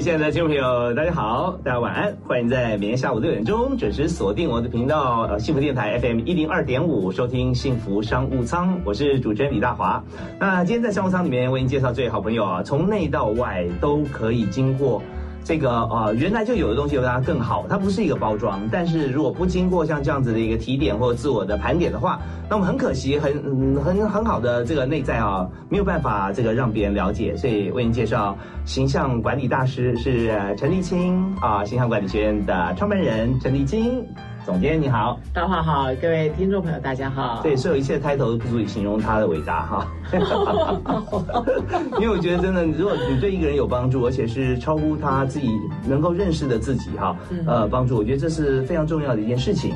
亲爱的听众朋友，大家好，大家晚安，欢迎在每天下午六点钟准时锁定我的频道，呃，幸福电台 FM 一零二点五，收听幸福商务舱，我是主持人李大华。那今天在商务舱里面为您介绍这位好朋友啊，从内到外都可以经过。这个呃，原来就有的东西，让它更好。它不是一个包装，但是如果不经过像这样子的一个提点或者自我的盘点的话，那么很可惜，很很很好的这个内在啊，没有办法这个让别人了解。所以为您介绍形象管理大师是陈立青啊，形象管理学院的创办人陈立青。总监你好，大华好，各位听众朋友大家好。对，所有一切的开头都不足以形容他的伟大哈。因为我觉得真的，如果你对一个人有帮助，而且是超乎他自己能够认识的自己哈，呃，帮助，我觉得这是非常重要的一件事情。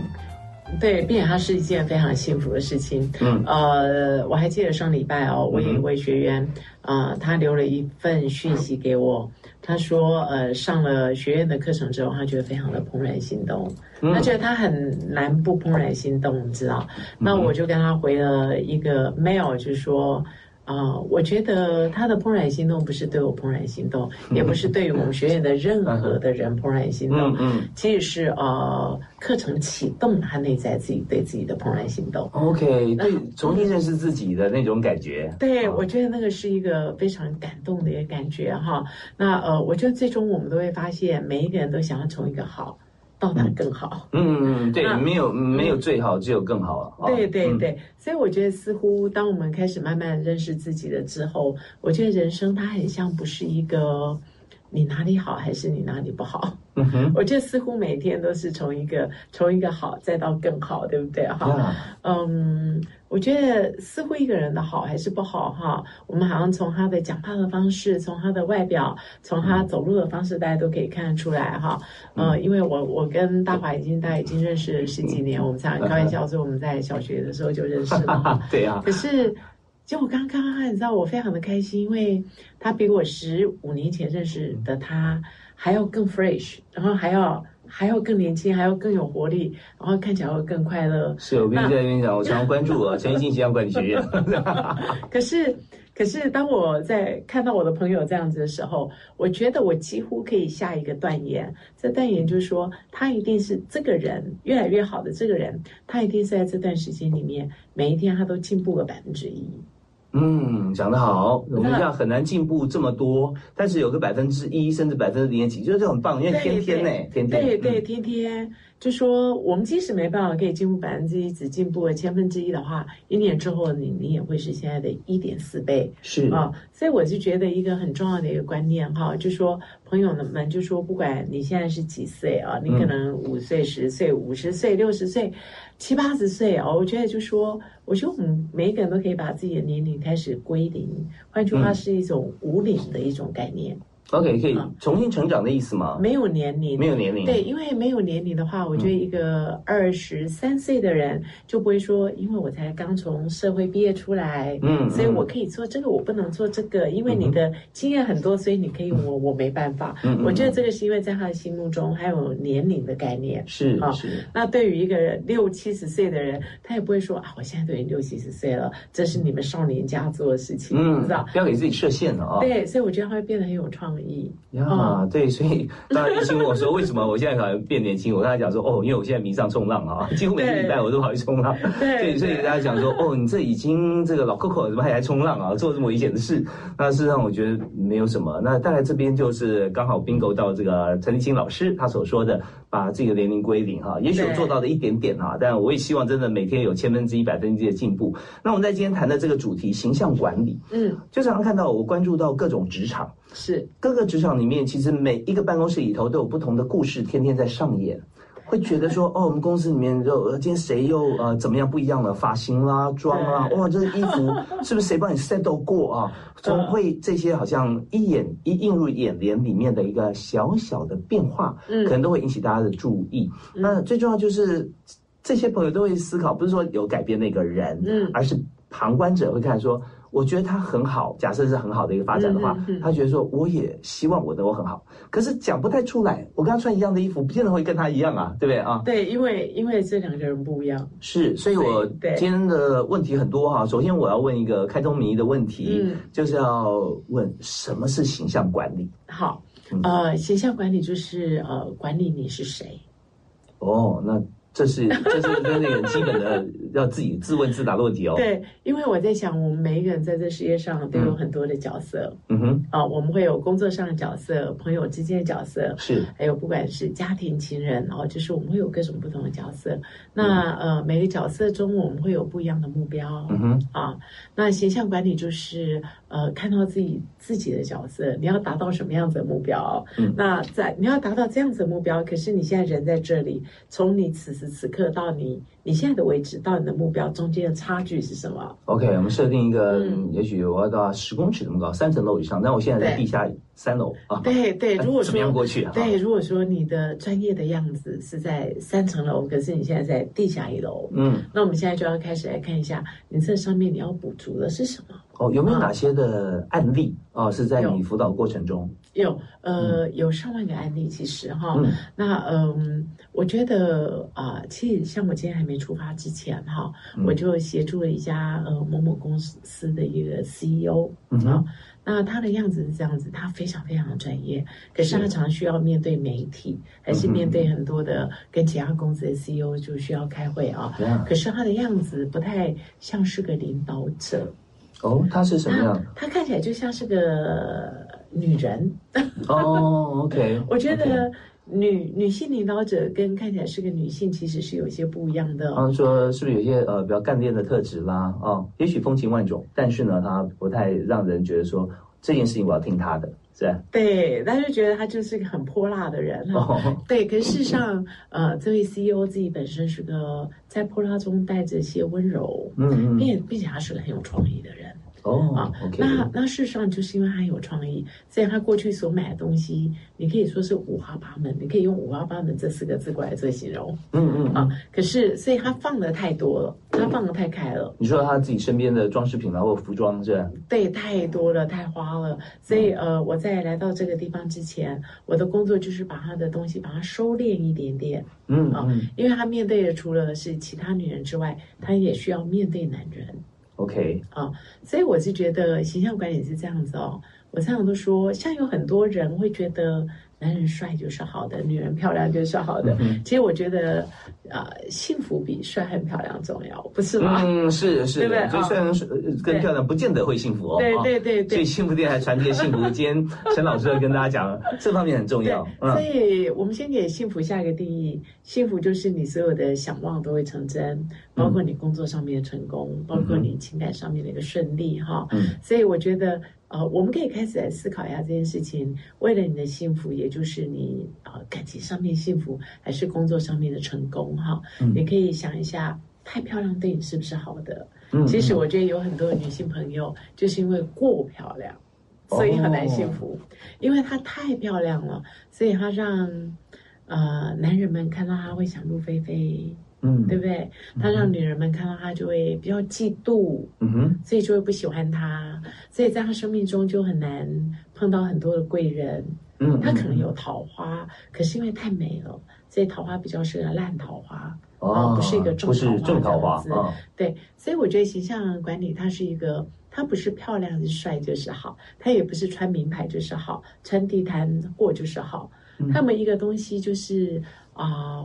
对，并且它是一件非常幸福的事情。嗯，呃，我还记得上礼拜哦，我有一位学员，啊，他留了一份讯息给我。他说：“呃，上了学院的课程之后，他觉得非常的怦然心动。他觉得他很难不怦然心动，你知道？那我就跟他回了一个 mail，就是说。”啊，我觉得他的怦然心动不是对我怦然心动，也不是对于我们学院的任何的人怦然心动，嗯，其实是呃课程启动他内在自己对自己的怦然心动。OK，对，重新认识自己的那种感觉。对，我觉得那个是一个非常感动的一个感觉哈。那呃，我觉得最终我们都会发现，每一个人都想要成为一个好。到达更好，嗯嗯对，没有没有最好，只有更好。对对对，所以我觉得似乎当我们开始慢慢认识自己了之后，我觉得人生它很像不是一个你哪里好还是你哪里不好。嗯哼，我觉得似乎每天都是从一个从一个好再到更好，对不对？哈，嗯。我觉得似乎一个人的好还是不好哈，我们好像从他的讲话的方式，从他的外表，从他走路的方式，大家都可以看得出来哈。嗯，因为我我跟大华已经大概已经认识了十几年，我们常常开玩笑说我们在小学的时候就认识了。对啊。可是，就我刚刚看他，你知道我非常的开心，因为他比我十五年前认识的他还要更 fresh，然后还要。还要更年轻，还要更有活力，然后看起来会更快乐。是，我跟你在跟你讲，我常常关注啊，陈奕迅形象管理学院。可是，可是当我在看到我的朋友这样子的时候，我觉得我几乎可以下一个断言，这断言就是说，他一定是这个人越来越好的这个人，他一定是在这段时间里面，每一天他都进步了百分之一。嗯，讲得好。我们这样很难进步这么多，但是有个百分之一甚至百分之零点几，就是这很棒，因为天天呢，天天对对天天。就说我们即使没办法可以进步百分之一，只进步了千分之一的话，一年之后你你也会是现在的一点四倍。是啊，所以我就觉得一个很重要的一个观念哈，就说朋友们就说不管你现在是几岁啊，你可能五岁、十岁、五十岁、六十岁、七八十岁哦，我觉得就说，我觉得我们每一个人都可以把自己的年龄开始归零，换句话是一种无龄的一种概念。OK，可以重新成长的意思吗？没有年龄，没有年龄。对，因为没有年龄的话，我觉得一个二十三岁的人就不会说，因为我才刚从社会毕业出来，嗯，所以我可以做这个，我不能做这个，因为你的经验很多，所以你可以，我我没办法。嗯，我觉得这个是因为在他的心目中还有年龄的概念。是啊，是。那对于一个六七十岁的人，他也不会说啊，我现在都已经六七十岁了，这是你们少年家做的事情，嗯，知道？不要给自己设限了啊。对，所以我觉得他会变得很有创意。呀，对，所以当然一心问我说为什么我现在可能变年轻？我跟他讲说哦，因为我现在迷上冲浪啊，几乎每个礼拜我都跑去冲浪。对，所以大家讲说哦，你这已经这个老 Coco 怎么还来冲浪啊？做这么危险的事？那事实上我觉得没有什么。那大概这边就是刚好 bingo 到这个陈立青老师他所说的把这个年龄归零哈，也许我做到的一点点哈，但我也希望真的每天有千分之一、百分之一的进步。那我们在今天谈的这个主题形象管理，嗯，就常常看到我关注到各种职场。是各个职场里面，其实每一个办公室里头都有不同的故事，天天在上演。会觉得说，哦，我们公司里面就今天谁又呃怎么样不一样了，发型啦、妆啦，哇，这衣服是不是谁帮你 settle 过啊？总会这些好像一眼一映入眼帘里面的一个小小的变化，嗯，可能都会引起大家的注意。那最重要就是这些朋友都会思考，不是说有改变那个人，嗯，而是旁观者会看说。我觉得他很好，假设是很好的一个发展的话，他觉得说我也希望我能够很好，可是讲不太出来。我跟他穿一样的衣服，不见得会跟他一样啊，对不对啊？对，因为因为这两个人不一样。是，所以我今天的问题很多哈。首先我要问一个开宗明义的问题，就是要问什么是形象管理？好，呃，形象管理就是呃，管理你是谁。哦，那。这是这是跟那个基本的 要自己自问自答的问题哦。对，因为我在想，我们每一个人在这世界上都有很多的角色。嗯哼。啊，我们会有工作上的角色，朋友之间的角色，是。还有不管是家庭、情人，哦就是我们会有各种不同的角色。那呃，每个角色中我们会有不一样的目标。嗯哼。啊，那形象管理就是呃，看到自己自己的角色，你要达到什么样子的目标？嗯。那在你要达到这样子的目标，可是你现在人在这里，从你此。时此刻到你你现在的位置到你的目标中间的差距是什么？OK，我们设定一个，也许我要到十公尺那么高，三层楼以上，但我现在在地下三楼啊。对对，如果说怎么样过去？对，如果说你的专业的样子是在三层楼，可是你现在在地下一楼，嗯，那我们现在就要开始来看一下，你这上面你要补足的是什么？哦，有没有哪些的案例？啊？是在你辅导过程中？有，呃，有上万个案例，其实哈，那嗯，我觉得啊，其实像我今天还没出发之前哈，我就协助了一家呃某某公司的一个 CEO 啊，那他的样子是这样子，他非常非常的专业，可是他常需要面对媒体，还是面对很多的跟其他公司的 CEO 就需要开会啊，可是他的样子不太像是个领导者。哦，她是什么样？她看起来就像是个女人。哦，OK。我觉得女女性领导者跟看起来是个女性，其实是有一些不一样的。他说是不是有些呃比较干练的特质啦？哦，也许风情万种，但是呢，她不太让人觉得说这件事情我要听她的，对，他就觉得他就是个很泼辣的人。哦，对。可是事实上，呃，这位 CEO 自己本身是个在泼辣中带着一些温柔，嗯嗯，并并且他是个很有创意的人。哦啊，那那事实上就是因为他有创意，所以他过去所买的东西，你可以说是五花八门，你可以用五花八门这四个字过来做形容。嗯嗯啊，可是所以他放的太多了，他放的太开了。你说他自己身边的装饰品然后服装这样？对，太多了，太花了。所以呃，我在来到这个地方之前，我的工作就是把他的东西把它收敛一点点。嗯啊，因为他面对的除了是其他女人之外，他也需要面对男人。OK，啊，所以我是觉得形象管理是这样子哦。我常常都说，像有很多人会觉得。男人帅就是好的，女人漂亮就是好的。其实我觉得，啊，幸福比帅很漂亮重要，不是吗？嗯，是是，对不对？就虽然是更漂亮，不见得会幸福哦。对对对对。所以幸福店还传递幸福。今天陈老师要跟大家讲，这方面很重要。所以我们先给幸福下一个定义：幸福就是你所有的想望都会成真，包括你工作上面的成功，包括你情感上面的一个顺利。哈，所以我觉得。呃，我们可以开始来思考一下这件事情。为了你的幸福，也就是你呃感情上面幸福，还是工作上面的成功？哈，你可以想一下，太漂亮对你是不是好的？嗯，其实我觉得有很多女性朋友就是因为过漂亮，所以很难幸福，因为她太漂亮了，所以她让呃男人们看到她会想入非非。嗯，对不对？他让女人们看到他就会比较嫉妒，嗯哼，所以就会不喜欢他，所以在他生命中就很难碰到很多的贵人。嗯，他可能有桃花，可是因为太美了，所以桃花比较是烂桃花，哦，不是一个正桃花这样子。对，所以我觉得形象管理它是一个，它不是漂亮是帅就是好，它也不是穿名牌就是好，穿地摊货就是好，他们一个东西就是啊。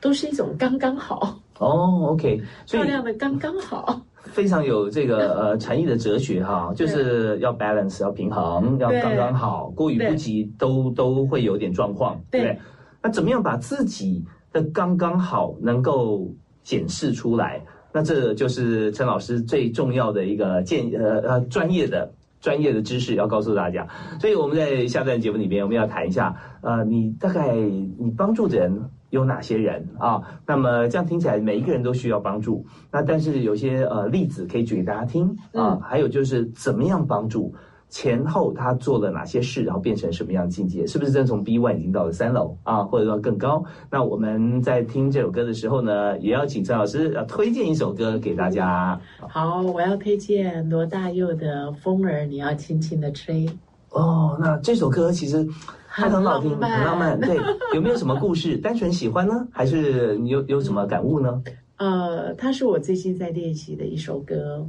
都是一种刚刚好哦，OK，漂亮的刚刚好，非常有这个呃禅意的哲学哈，就是要 balance，要平衡，要刚刚好，过于不及都都会有点状况，对不对？那怎么样把自己的刚刚好能够检视出来？那这就是陈老师最重要的一个建呃呃专业的专业的知识要告诉大家。所以我们在下段节目里边，我们要谈一下，呃，你大概你帮助的人有哪些人啊？那么这样听起来，每一个人都需要帮助。那但是有些呃例子可以举给大家听啊，还有就是怎么样帮助。前后他做了哪些事，然后变成什么样的境界？是不是真从 B one 已经到了三楼啊，或者说更高？那我们在听这首歌的时候呢，也要请陈老师要推荐一首歌给大家。好，我要推荐罗大佑的《风儿你要轻轻的吹》。哦，那这首歌其实它很好听，很浪漫。对，有没有什么故事？单纯喜欢呢，还是你有有什么感悟呢？呃，它是我最近在练习的一首歌。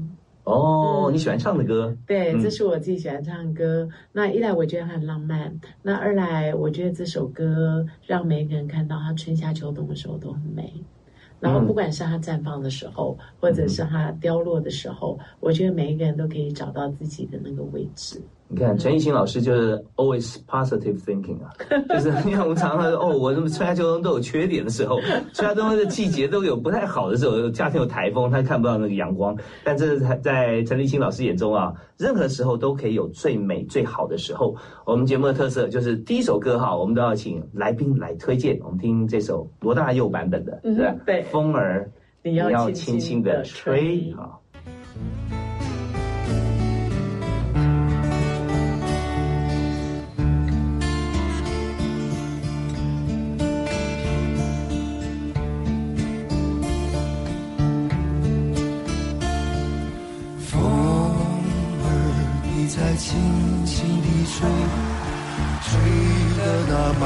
哦，你喜欢唱的歌？对，这是我自己喜欢唱的歌。那一来我觉得它很浪漫，那二来我觉得这首歌让每一个人看到它春夏秋冬的时候都很美。然后不管是它绽放的时候，或者是它凋落的时候，我觉得每一个人都可以找到自己的那个位置。你看陈奕迅老师就是 always positive thinking 啊，就是你看我们常常说哦，我这么春夏秋冬都有缺点的时候，春夏秋冬的季节都有不太好的时候，夏天有台风，他看不到那个阳光。但这是在陈立新老师眼中啊，任何时候都可以有最美最好的时候。我们节目的特色就是第一首歌哈，我们都要请来宾来推荐。我们听这首罗大佑版本的，是吧？对，风儿你要轻轻的吹啊。轻轻地吹，吹得那满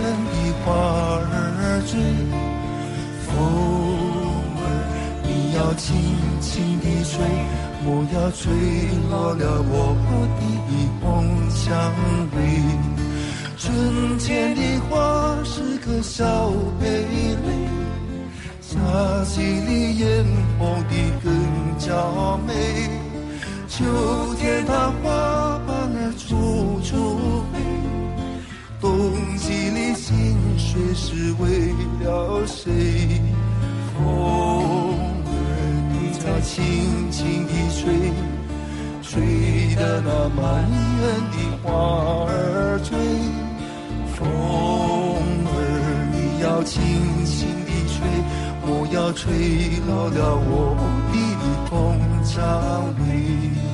园的花儿醉。风儿，你要轻轻地吹，莫要吹落了我的红蔷薇。春天的花是个小蓓蕾，夏季里艳红的更加美。秋天，它花瓣儿处处飞；冬季里，心碎是为了谁？风儿，你在轻轻地吹，吹得那满园的花儿醉。风儿，你要轻轻地吹，莫要吹落了我的找你。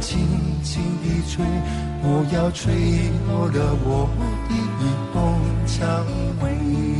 轻轻地吹，不要吹落了我的一封蔷薇。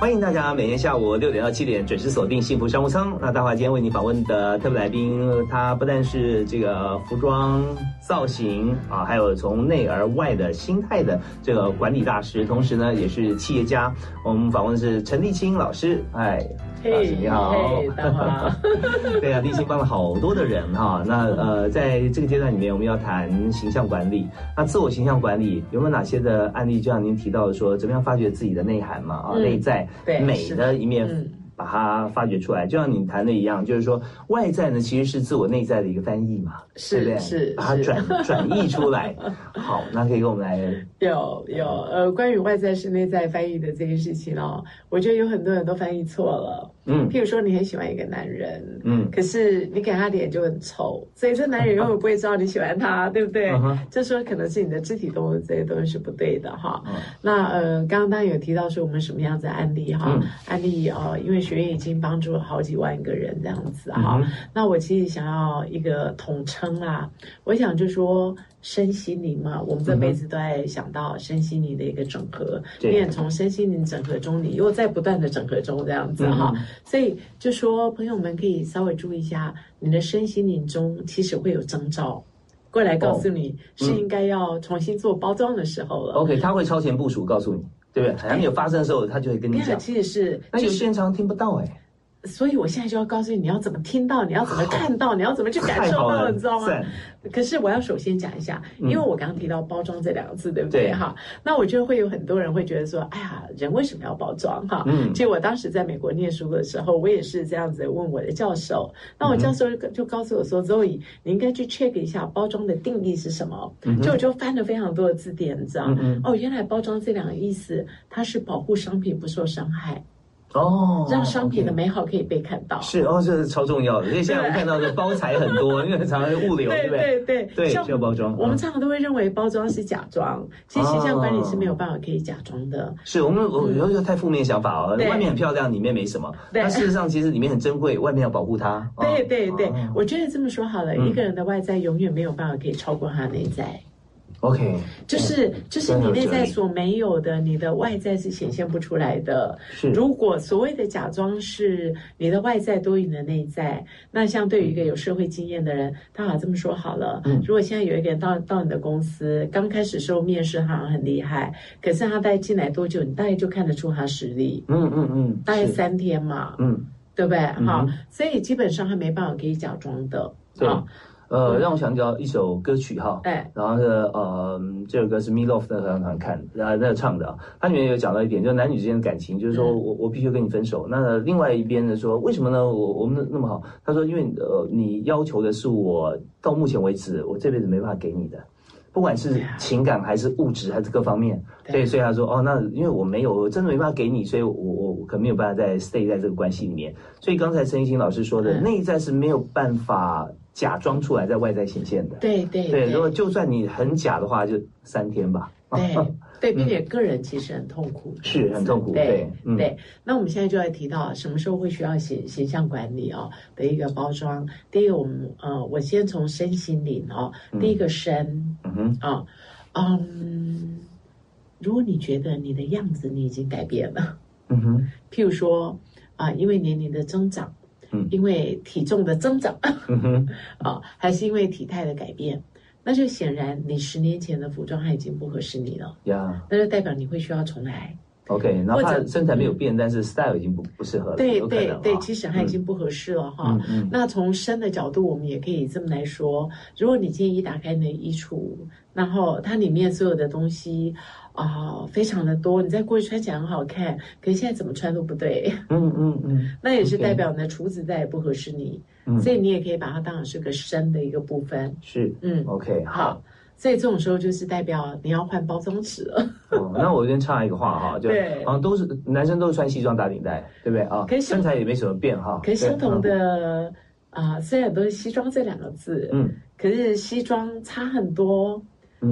欢迎大家每天下午六点到七点准时锁定幸福商务舱。那大华今天为你访问的特别来宾，他不但是这个服装造型啊，还有从内而外的心态的这个管理大师，同时呢也是企业家。我们访问的是陈立青老师。哎，嘿，你好，大华。对啊，立新帮了好多的人哈。那呃，在这个阶段里面，我们要谈形象管理。那自我形象管理有没有哪些的案例？就像您提到的说，怎么样发掘自己的内涵嘛？啊，内在美的一面。把它发掘出来，就像你谈的一样，就是说外在呢其实是自我内在的一个翻译嘛，是不是？把它转 转译出来。好，那可以跟我们来 有有呃，关于外在是内在翻译的这件事情哦，我觉得有很多人都翻译错了。嗯，譬如说你很喜欢一个男人，嗯，可是你给他脸就很丑，所以这男人永远不会知道你喜欢他，对不对？这说可能是你的肢体动作这些东西是不对的哈。那呃，刚刚当然有提到说我们什么样子案例哈，案例呃，因为。学院已经帮助了好几万个人这样子哈，那我其实想要一个统称啊，我想就说身心灵嘛，我们这辈子都在想到身心灵的一个整合，因为从身心灵整合中，你又在不断的整合中这样子哈，所以就说朋友们可以稍微注意一下，你的身心灵中其实会有征兆过来告诉你是应该要重新做包装的时候了。OK，他会超前部署告诉你。对不对？还没有发生的时候，他就会跟你讲。其实是，那有些人常常听不到哎。所以我现在就要告诉你，你要怎么听到，你要怎么看到，你要怎么去感受到，你知道吗？可是我要首先讲一下，因为我刚刚提到包装这两个字，对不对？哈，那我就会有很多人会觉得说，哎呀，人为什么要包装？哈，嗯，其实我当时在美国念书的时候，我也是这样子问我的教授。那我教授就告诉我说，Zoe，你应该去 check 一下包装的定义是什么。就我就翻了非常多的字典，你知道？哦，原来包装这两个意思，它是保护商品不受伤害。哦，让商品的美好可以被看到，是哦，这是超重要的。因为现在我们看到的包材很多，因为常常物流，对不对？对对，需要包装。我们常常都会认为包装是假装，其实形象管理是没有办法可以假装的。是我们我有时候太负面想法哦，外面很漂亮，里面没什么。但事实上，其实里面很珍贵，外面要保护它。对对对，我觉得这么说好了，一个人的外在永远没有办法可以超过他内在。OK，就是就是你内在所没有的，你的外在是显现不出来的。是，如果所谓的假装是你的外在多于你的内在，那像对于一个有社会经验的人，他好这么说好了。嗯，如果现在有一个人到到你的公司，刚开始时候面试好像很厉害，可是他大概进来多久，你大概就看得出他实力。嗯嗯嗯，大概三天嘛。嗯，对不对？好，所以基本上他没办法可以假装的。对。呃，让我想到一首歌曲哈，哎，然后是呃，这首歌是 Me Love 的合唱团看，然后那唱的，它里面有讲到一点，就是男女之间的感情，就是说我我必须跟你分手。那另外一边呢说，为什么呢？我我们那么好？他说，因为呃，你要求的是我到目前为止我这辈子没办法给你的，不管是情感还是物质还是各方面。所以所以他说，哦，那因为我没有，我真的没办法给你，所以我我我可能没有办法再 stay 在这个关系里面。所以刚才陈奕迅老师说的，内在是没有办法。假装出来在外在显现的，对对对。如果就算你很假的话，就三天吧。对 对，并且个人其实很痛苦，是很痛苦。对对。那我们现在就要提到什么时候会需要形形象管理哦的一个包装。第一个，我们呃，我先从身心灵哦，第一个身，嗯哼啊，嗯，如果你觉得你的样子你已经改变了，嗯哼，譬如说啊，因为年龄的增长。嗯，因为体重的增长，啊，还是因为体态的改变，那就显然你十年前的服装它已经不合适你了。呀，那就代表你会需要重来。OK，然后身材没有变，但是 style 已经不不适合了。对对对，其实它已经不合适了哈。那从身的角度，我们也可以这么来说：如果你建议打开你的衣橱，然后它里面所有的东西。啊，非常的多。你在过去穿起来很好看，可是现在怎么穿都不对。嗯嗯嗯，那也是代表你的厨子再也不合适你，所以你也可以把它当成是个身的一个部分。是，嗯，OK，好。所以这种时候就是代表你要换包装纸了。那我先插一个话哈，就好像都是男生都是穿西装打领带，对不对啊？身材也没什么变哈。可是相同的啊，虽然都是西装这两个字，嗯，可是西装差很多。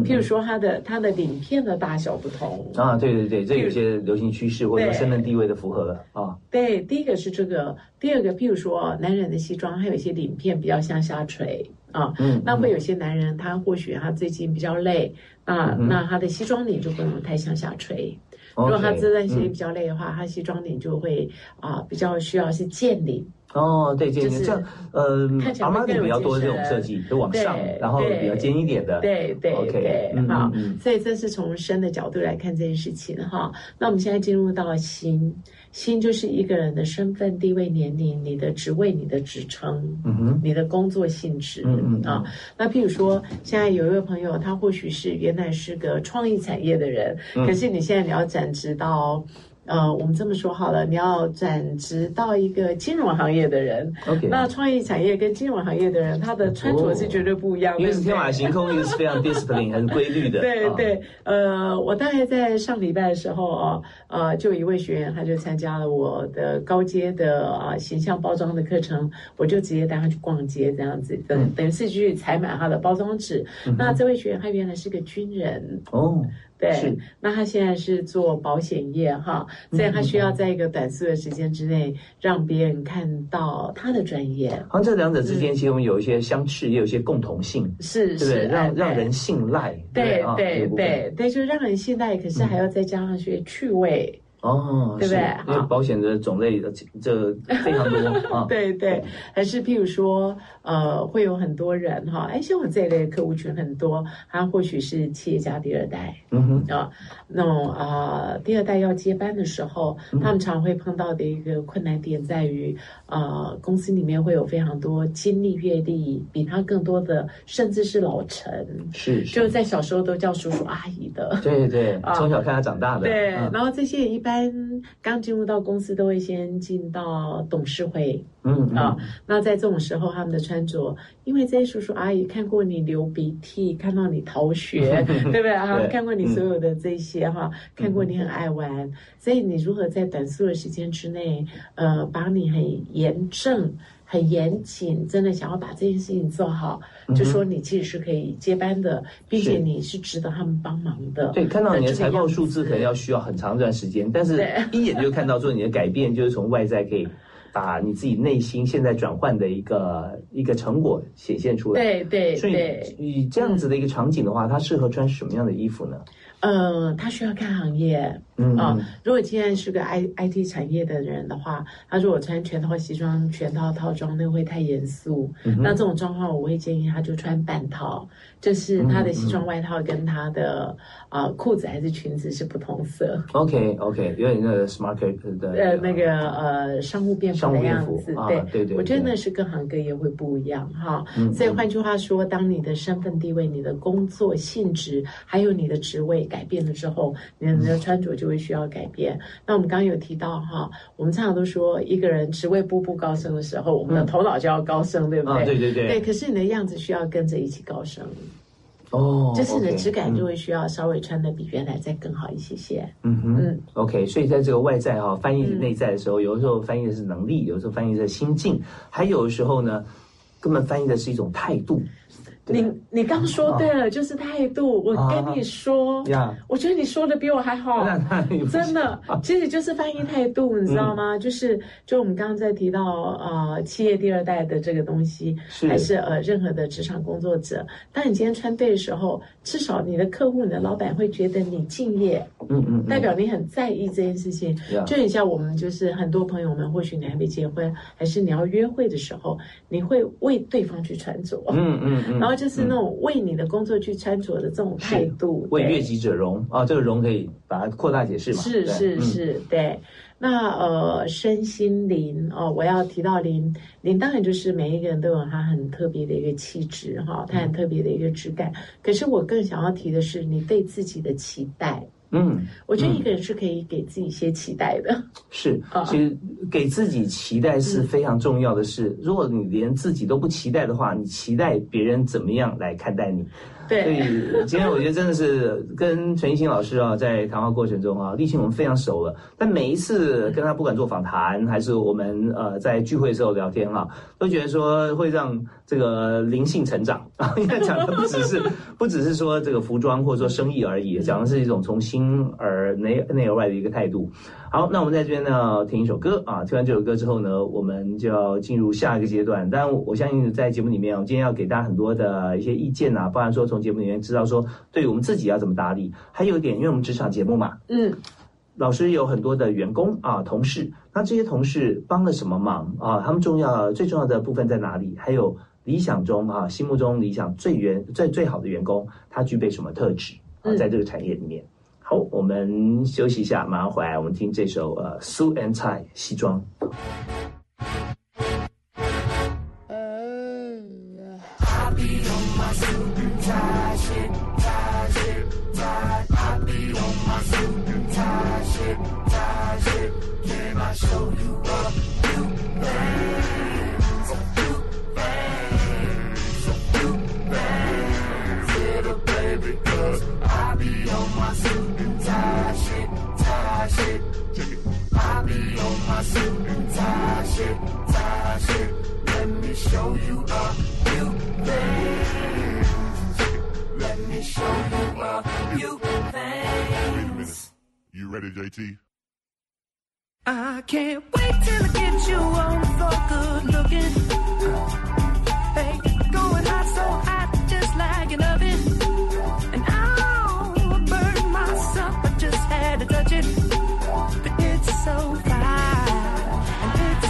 譬如说，它的它的领片的大小不同啊，对对对，这有些流行趋势或者身份地位的符合了啊。对，第一个是这个，第二个，譬如说，男人的西装，还有一些领片比较向下垂啊，嗯，那会有些男人他或许他最近比较累啊，那他的西装领就不能太向下垂。如果他这段时间比较累的话，他西装领就会啊比较需要是剑领哦，对，尖就是这样，呃，看起来阿玛尼会更有比较多这精神种设计，就往上对，然后比较尖一点的。对对 OK，好嗯嗯，所以这是从身的角度来看这件事情哈。那我们现在进入到心，心就是一个人的身份、地位、年龄、你的职位、你的职称、嗯，你的工作性质啊。那譬如说，现在有一位朋友，他或许是原来是个创意产业的人，嗯可是你现在你要转职到。呃，我们这么说好了，你要转职到一个金融行业的人，OK，那创意产业跟金融行业的人，他的穿着是绝对不一样的，因为是天马行空，一个是非常 discipline 很规律的。啊，对对，呃，我大概在上礼拜的时候啊，呃，就有一位学员他就参加了我的高阶的啊、形象包装的课程，我就直接带他去逛街这样子，等、嗯等于是去采买他的包装纸。那这位学员他原来是个军人，哦，对，那他现在是做保险业哈，所以他需要在一个短促的时间之内让别人看到他的专业，好像这两者之间其实我们有一些相似，也有一些共同性，是是对不对？让让人信赖。对对对对，就是让人信赖，可是还要再加上些趣味。哦，对不对？是因为保险的种类的这非常多 啊。对对，还是譬如说，呃，会有很多人哈，哎，像我这一类的客户群很多，他或许是企业家第二代嗯哼，啊，那种啊、第二代要接班的时候，嗯。他们常会碰到的一个困难点在于，呃，公司里面会有非常多经历阅历比他更多的，甚至是老陈，是就是在小时候都叫叔叔阿姨的。对对，啊。从小看他长大的。对，嗯。然后这些一般刚进入到公司都会先进到董事会，嗯啊，那在这种时候，他们的穿着，因为这些叔叔阿姨看过你流鼻涕，看到你逃学，对不对？啊？看过你所有的这些哈，看过你很爱玩，所以你如何在短促的时间之内，呃，把你很严正、很严谨，真的想要把这件事情做好，就说你其实是可以接班的，并且你是值得他们帮忙的。对，看到你的财报数字可能要需要很长一段时间，但是一眼就看到说你的改变，就是从外在可以把你自己内心现在转换的一个一个成果显现出来。对对所以对，以这样子的一个场景的话，它适合穿什么样的衣服呢？呃，他需要看行业，嗯啊、如果今天是个 I I T 产业的人的话，他说我穿全套西装、全套套装，那会太严肃。嗯那这种状况，我会建议他就穿半套，就是他的西嗯装外套跟他的啊、呃裤子还是裙子是不同色。OK OK，有点那个 smart 的呃，那个呃，商务便服的样子，啊对对对我觉得那是各行各业会不一样哈。嗯所以换句话说，当你的身份地位、你的工作性质，还有你的职位改变了之后，你的穿着就会需要改变。那我们刚刚有提到哈，我们常常都说，一个人职位步步高升的时候，我们的头脑就要高升，对不啊，对？对对对，可是你的样子需要跟着一起高升，哦，就是你的质感就嗯会需要稍微穿的比原来再更好一些些。嗯哼嗯，OK，所以在这个外在哈、翻译嗯内在的时候，有的时候翻译的是能力，有的时候翻译的是心境，还有的时候呢，根本翻译的是一种态度。对你你刚说对了，就是态度。我啊跟你说，呀，我觉得你说的比我还好。真的，其实就是翻译态度，你知道嗯吗？就是就我们刚刚在提到呃企业第二代的这个东西，还是呃任何的职场工作者，当你今天穿对的时候，至少你的客户、你的老板会觉得你敬业，嗯嗯，代表你很在意这件事情。就很像我们就是很多朋友们，或许你还没结婚，还是你要约会的时候，你会为对方去穿着，嗯嗯嗯，然后就是那种为你的工作去穿着的这种态度，为悦己者容啊，这个容可以把它扩大解释嘛？是是是，对。那呃，身心灵哦，我要提到灵，灵当然就是每一个人都有他很特别的一个气质哈，他很特别的一个质感。可是我更想要提的是你对自己的期待。嗯，我觉得一个人是可以给自己一些期待的。是 啊，其实给自己期待是非常重要的事。如果你连自己都不期待的话，你期待别人怎么样来看待你？所以对，今天我觉得真的是跟陈奕迅老师啊，在谈话过程中啊，立青我们非常熟了。但每一次跟他不管做访谈，还是我们呃在聚会的时候聊天啊，都觉得说会让这个灵性成长啊，因为讲的不只是不只是说这个服装或者说生意而已，讲的是一种从心而内内而外的一个态度。好，那我们在这边呢听一首歌啊，听完这首歌之后呢，我们就要进入下一个阶段。但，我相信在节目里面，我今天要给大家很多的一些意见啊，包含说从节目里面知道说，对于我们自己要怎么打理，还有一点，因为我们职场节目嘛，嗯，老师有很多的员工啊，同事，那这些同事帮了什么忙啊？他们重要最重要的部分在哪里？还有理想中啊，心目中理想最员最最好的员工，他具备什么特质啊？在这个产业里面。好，我们休息一下，马上回来，我们听这首呃，Sue and Tie 西装。my shit, tie shit, tie shit. Let me show you a few things. Let me show you a few things. Wait a minute. You ready, JT? I can't wait till I get you on the good looking. Hey, going hot, so hot, just like an oven.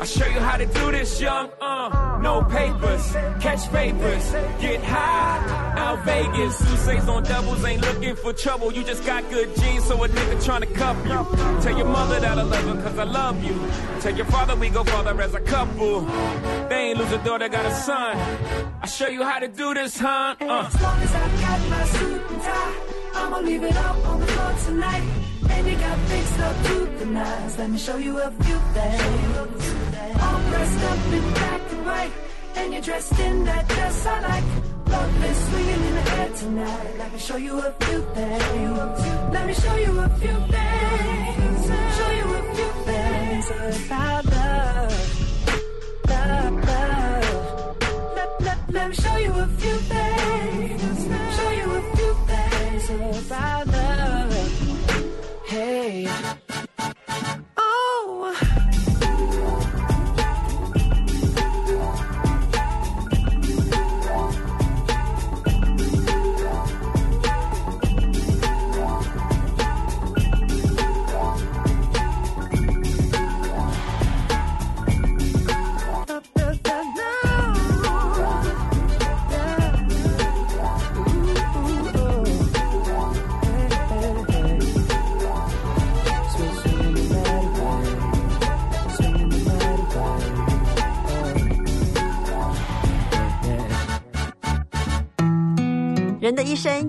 I show you how to do this, young. Uh, no papers, catch papers, get high. Out Vegas, Sousa's on doubles, ain't looking for trouble. You just got good genes, so a nigga tryna cuff you. Tell your mother that I love her, cause I love you. Tell your father we go father as a couple. They ain't lose a daughter, got a son. I show you how to do this, huh? Uh. As long as I got my suit and tie, I'ma leave it up on the floor tonight. And you got fixed up to the nines. Let me show you a few things. All dressed up in black and white, and you're dressed in that dress I like. Love is swinging in the air tonight. Let me show you a few things. Let me show you a few things. Show you a few things about love, love, love. Let, let, let me show you a few things.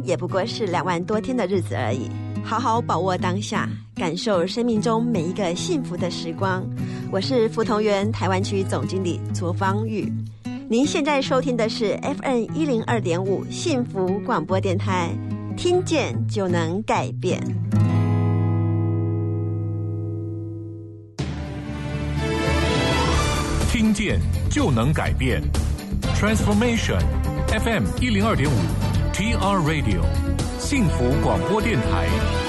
也不过是两万多天的日子而已，好好把握当下，感受生命中每一个幸福的时光。我是福同园台湾区总经理卓方玉，您现在收听的是 FN 一零二点五幸福广播电台，听见就能改变。听见就能改变，Transformation FM 一零二点五。TR Radio 幸福广播电台。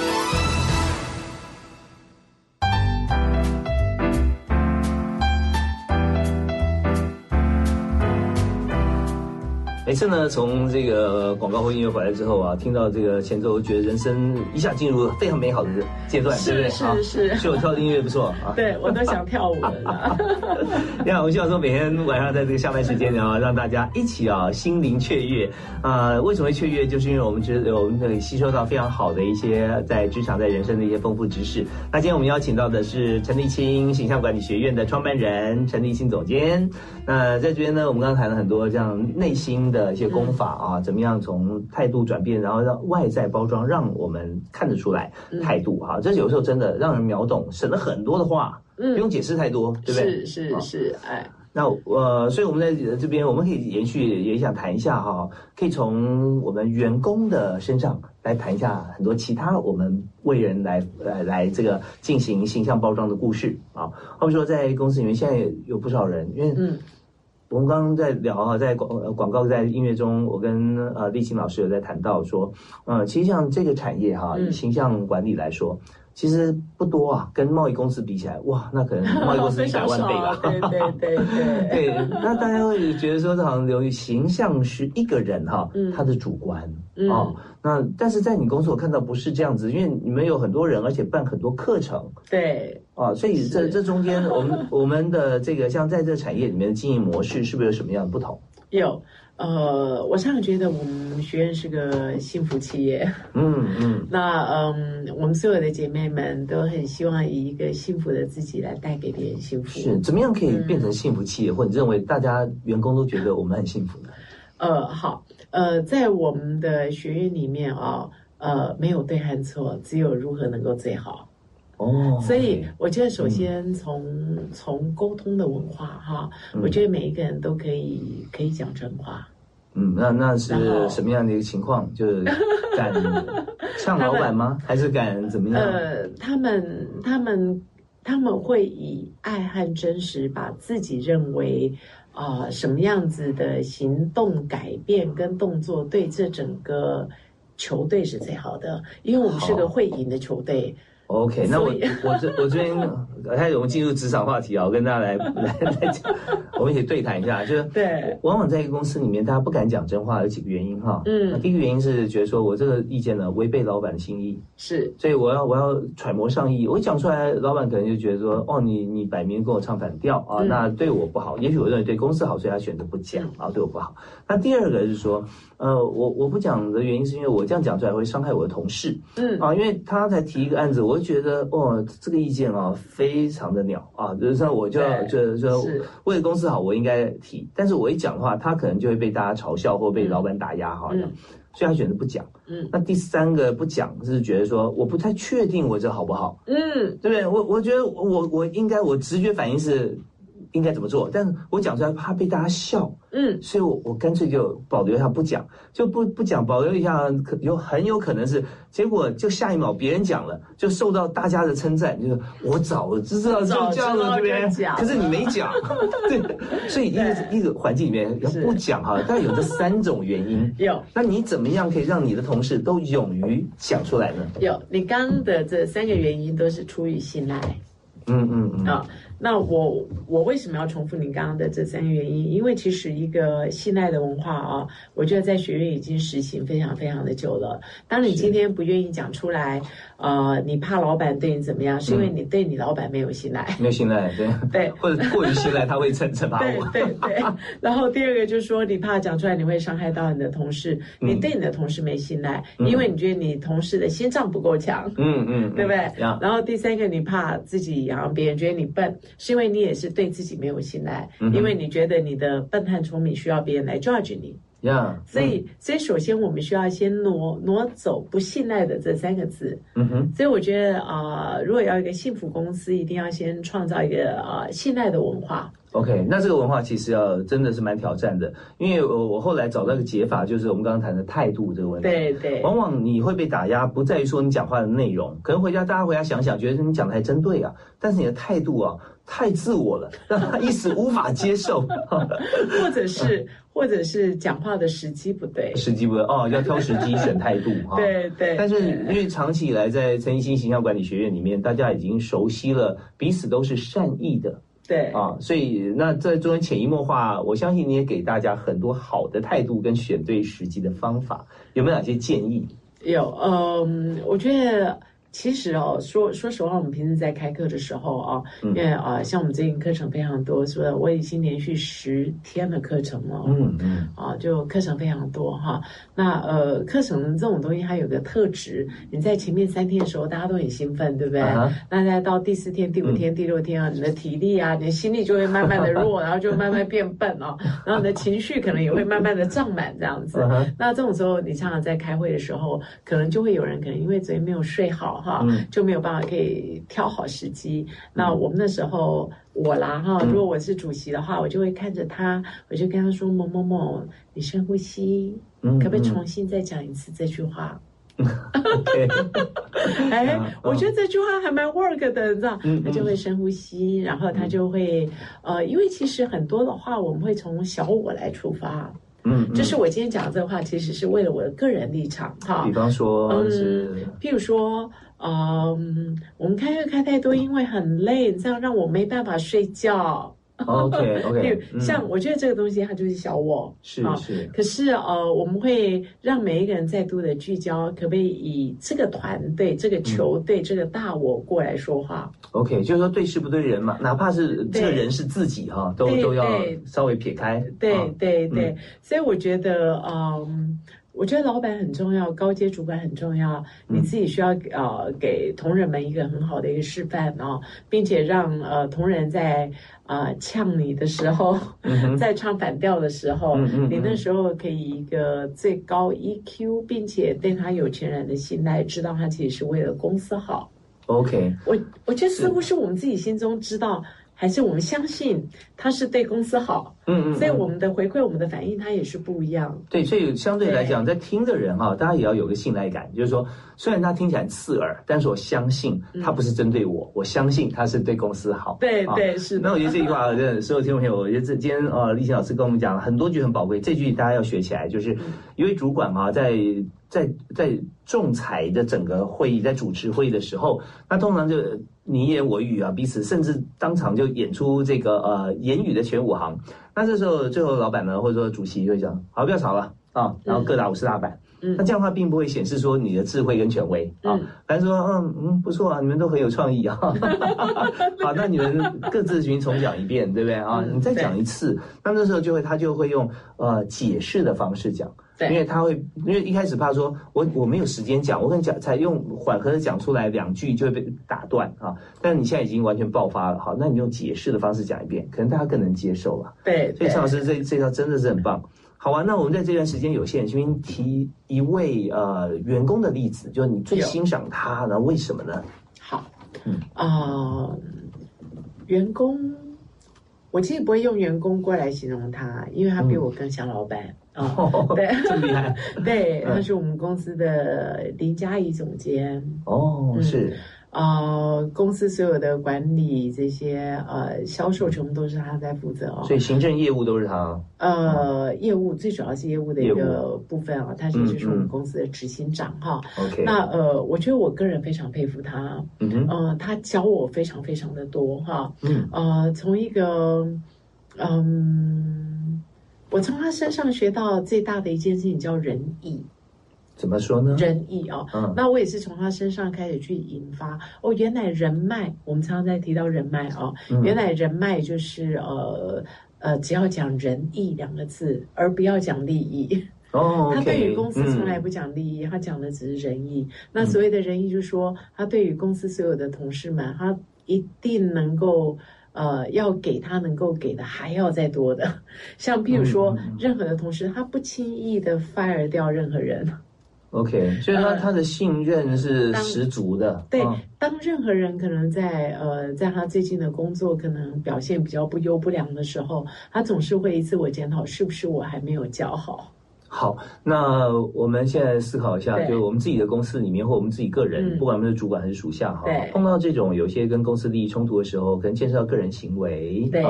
次呢，从这个广告或音乐回来之后啊，听到这个前奏，觉得人生一下进入非常美好的阶段，对不对？是是是，所以我跳的音乐不错啊。对我都想跳舞了。你好，我希望说每天晚上在这个下班时间呢，让大家一起啊心灵雀跃啊。为什么会雀跃？就是因为我们觉得我们可以吸收到非常好的一些在职场、在人生的一些丰富知识。那今天我们邀请到的是陈立清形象管理学院的创办人陈立清总监。那在这边呢，我们刚刚谈了很多这样内心。的一些功法啊，怎么样从态度转变，然后让外在包装，让我们看得出来态度哈。这有时候真的让人秒懂，省了很多的话，不用解释太多，对不对？是是是，哎。那呃，所以我们在这边我们可以延续，也想谈一下哈，可以从我们员工的身上来谈一下很多其他我们为人来呃来这个进行形象包装的故事啊。好比说在公司里面，现在有不少人，因为嗯。我们刚刚在聊啊，在广广告在音乐中，我跟呃丽琴老师有在谈到说，呃，其实像这个产业哈，形象管理来说，其实不多啊，跟贸易公司比起来，哇，那可能贸易公司一百万倍吧。对对对对。对，那大家会觉得说，好像由于形象是一个人哈，他的主观哦。那但是在你公司我看到不是这样子，因为你们有很多人，而且办很多课程。对。啊，所以这这中间，我们 我们的这个像在这产业里面的经营模式，是不是有什么样的不同？有，呃，我常常觉得我们学院是个幸福企业。嗯嗯。那嗯，我们所有的姐妹们都很希望以一个幸福的自己来带给别人幸福。是，怎么样可以变成幸福企业？或者认为大家员工都觉得我们很幸福呢？呃，好。呃，在我们的学院里面啊，呃，没有对和错，只有如何能够最好。哦，所以我觉得首先从从沟通的文化哈，我觉得每一个人都可以可以讲真话。嗯，那那是什么样的一个情况？就是敢呛 老板吗？还是敢怎么样？呃，他们他们他们会以爱和真实，把自己认为。啊，什么样子的行动改变跟动作，对这整个球队是最好的？因为我们是个会赢的球队。OK，那我我这我这边，开始我们进入职场话题啊，我跟大家来 来来讲，我们一起对谈一下，就是对，往往在一个公司里面，大家不敢讲真话，有几个原因哈。嗯，第一个原因是觉得说我这个意见呢违背老板的心意，是，所以我要我要揣摩上意，我讲出来，老板可能就觉得说，哦，你你摆明跟我唱反调啊，那对我不好。也许我认为对公司好，所以他选择不讲啊，对我不好。那第二个是说。呃，我我不讲的原因是因为我这样讲出来会伤害我的同事，嗯啊，因为他才提一个案子，我就觉得哦，这个意见啊非常的鸟啊，就是说我就要就就为了公司好，我应该提，但是我一讲的话，他可能就会被大家嘲笑或被老板打压哈，所以他选择不讲。嗯，那第三个不讲是觉得说我不太确定我这好不好，嗯，对不对？我我觉得我我应该我直觉反应是。应该怎么做？但是我讲出来怕被大家笑，嗯，所以我我干脆就保留一下不讲，就不不讲，保留一下，可有很有可能是结果，就下一秒别人讲了，就受到大家的称赞，就是我早知道就这样了，这边，可是你没讲，对，所以一个一个环境里面要不讲哈，但有这三种原因，有，那你怎么样可以让你的同事都勇于讲出来呢？有，你刚的这三个原因都是出于信赖，嗯嗯嗯。啊。那我我为什么要重复你刚刚的这三个原因？因为其实一个信赖的文化啊，我觉得在学院已经实行非常非常的久了。当你今天不愿意讲出来，呃，你怕老板对你怎么样？是因为你对你老板没有信赖，没有信赖，对对，或者过于信赖他会惩惩罚 我。对对对。然后第二个就是说，你怕讲出来你会伤害到你的同事，你对你的同事没信赖，因为你觉得你同事的心脏不够强。嗯嗯，对不对？然后第三个，你怕自己让别人觉得你笨。是因为你也是对自己没有信赖，因为你觉得你的笨和聪明需要别人来 judge 你。呀，所以，所以首先我们需要先挪挪走不信赖的这三个字。嗯哼，所以我觉得啊、如果要一个幸福公司，一定要先创造一个啊、信赖的文化。OK，那这个文化其实要真的是蛮挑战的，因为我我后来找到一个解法，就是我们刚刚谈的态度这个问题。对对，往往你会被打压，不在于说你讲话的内容，可能回家大家回家想想，觉得你讲的还真对啊，但是你的态度啊太自我了，让他一时无法接受。或者是或者是讲话的时机不对。时机不对哦，要挑时机选态度 哈。对对，但是因为长期以来在陈奕新形象管理学院里面，大家已经熟悉了，彼此都是善意的。对啊，所以那在中间潜移默化，我相信你也给大家很多好的态度跟选对时机的方法，有没有哪些建议？有，嗯，我觉得其实哦，说说实话，我们平时在开课的时候啊，嗯因为啊，像我们最近课程非常多，是不是？我已经连续十天的课程了，嗯嗯，啊，就课程非常多哈。那呃，课程这种东西它有个特质，你在前面三天的时候，大家都很兴奋，对不对？那在到第四天、第五天、第六天啊，你的体力啊，你的心力就会慢慢的弱，然后就慢慢变笨哦，然后你的情绪可能也会慢慢的胀满这样子。那这种时候，你常常在开会的时候，可能就会有人可能因为昨天没有睡好哈，嗯。就没有办法可以挑好时机。那我们那时候我啦哈，嗯。如果我是主席的话，我就会看着他，我就跟他说某某某，你深呼吸，嗯可不可以嗯重新再讲一次这句话？哎啊，我觉得这句话还蛮 work 的，你知道？他就会深呼吸，然后他就会呃，因为其实很多的话，我们会从小我来出发。嗯，嗯。就是我今天讲的这个话，其实是为了我的个人立场哈。比。方说嗯是，譬如说，嗯，我们开会开太多，因为很累，这样让我没办法睡觉。OK OK，像我觉得这个东西，它就是小我。啊是是可是呃，我们会让每一个人再度的聚焦，可不可以以这个团队、这个球队、这个大我过来说话？OK，就是说对事不对人嘛，哪怕是这个人是自己哈，都对都要稍微撇开。对啊对对，所以我觉得，嗯，我觉得老板很重要，高阶主管很重要，嗯。你自己需要呃给同仁们一个很好的一个示范哦，并且让呃同仁在呃呛你的时候，嗯 在唱反调的时候，你那时候可以以一个最高 EQ，并且对他有全然的信赖，知道他其实是为了公司好。OK，我我觉得似乎是我们自己心中知道，还是我们相信他是对公司好。嗯嗯，所以嗯我们的回馈、我们的反应，它也是不一样。对，所以相对来讲，在听的人哈，大家也要有个信赖感，就是说，虽然他听起来刺耳，但是我相信他不是针对我，我相信他是对公司好。啊对对是的那我觉得这句话，所有听众朋友，我觉得这今天呃，立新老师跟我们讲了很多句很宝贵，这句大家要学起来，就是一位主管嘛，在在在仲裁的整个会议，在主持会议的时候，那通常就你言我语啊，彼此甚至当场就演出这个呃言语的全武行。那这时候最后老板呢，或者说主席就会讲，好，不要吵了啊，然后各打五十大板。嗯那这样的话，并不会显示说你的智慧跟权威啊嗯，反正说嗯嗯不错啊，你们都很有创意啊。好，那你们各自行重讲一遍，对不对啊？嗯你再讲一次，那这时候就会他就会用呃解释的方式讲。对因为他会，因为一开始怕说我我没有时间讲，我可能讲才用缓和的讲出来两句就会被打断啊。但是你现在已经完全爆发了，好，那你用解释的方式讲一遍，可能大家更能接受了。对，所以陈老师这这套真的是很棒。好啊，那我们在这段时间有限，先提一位呃员工的例子，就是你最欣赏他，然后为什么呢？好，嗯啊、员工，我其实不会用员工过来形容他，因为他比我更像老板啊。对，这么厉害 对，嗯他是我们公司的林佳怡总监。哦，嗯是啊、公司所有的管理这些呃销售全部都是他在负责哦。所以行政业务都是他。呃，业务最主要是业务的一个部分啊，他其实就是我们公司的执行长哈。OK，那呃，我觉得我个人非常佩服他，嗯他教我非常非常的多哈，嗯呃，从一个嗯，我从他身上学到最大的一件事情叫仁义，怎么说呢？仁义啊、嗯那我也是从他身上开始去引发哦，原来人脉，我们常常在提到人脉哦，嗯原来人脉就是呃呃，只要讲仁义两个字，而不要讲利益。哦，他对于公司从来嗯不讲利益，他讲的只是仁义。那所谓的仁义，就是说他对于公司所有的同事们，他一定能够呃，要给他能够给的还要再多的。像譬如说，任何的同事，他不轻易的 fire 掉任何人。OK，所以他他的信任是十足的。对，当任何人可能在呃，在他最近的工作可能表现比较不优不良的时候，他总是会自我检讨，是不是我还没有教好。好，那我们现在思考一下，就我们自己的公司里面，或我们自己个人，不管我们是主管还是属下，哈，碰到这种有些跟公司利益冲突的时候，可能牵涉到个人行为，对，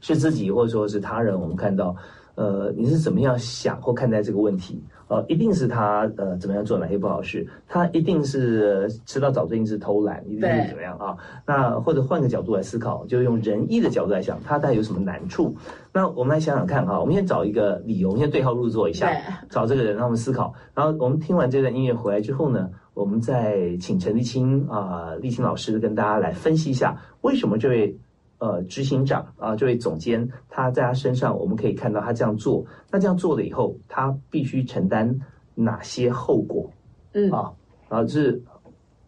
是自己或者说是他人，我们看到，呃，你是怎么样想或看待这个问题？呃，一定是他呃怎么样做哪些不好事？他一定是迟到早，最近是偷懒，一定是怎么样啊？那或者换个角度来思考，就用仁义的角度来想，他大概有什么难处？那我们来想想看哈，我们先找一个理由，我们先对号入座一下，找这个人，让我们思考。然后我们听完这段音乐回来之后呢，我们再请陈立青啊，立青老师跟大家来分析一下，为什么这位。呃，执行长啊，这位总监，他在他身上，我们可以看到他这样做。那这样做了以后，他必须承担哪些后果？嗯啊，啊是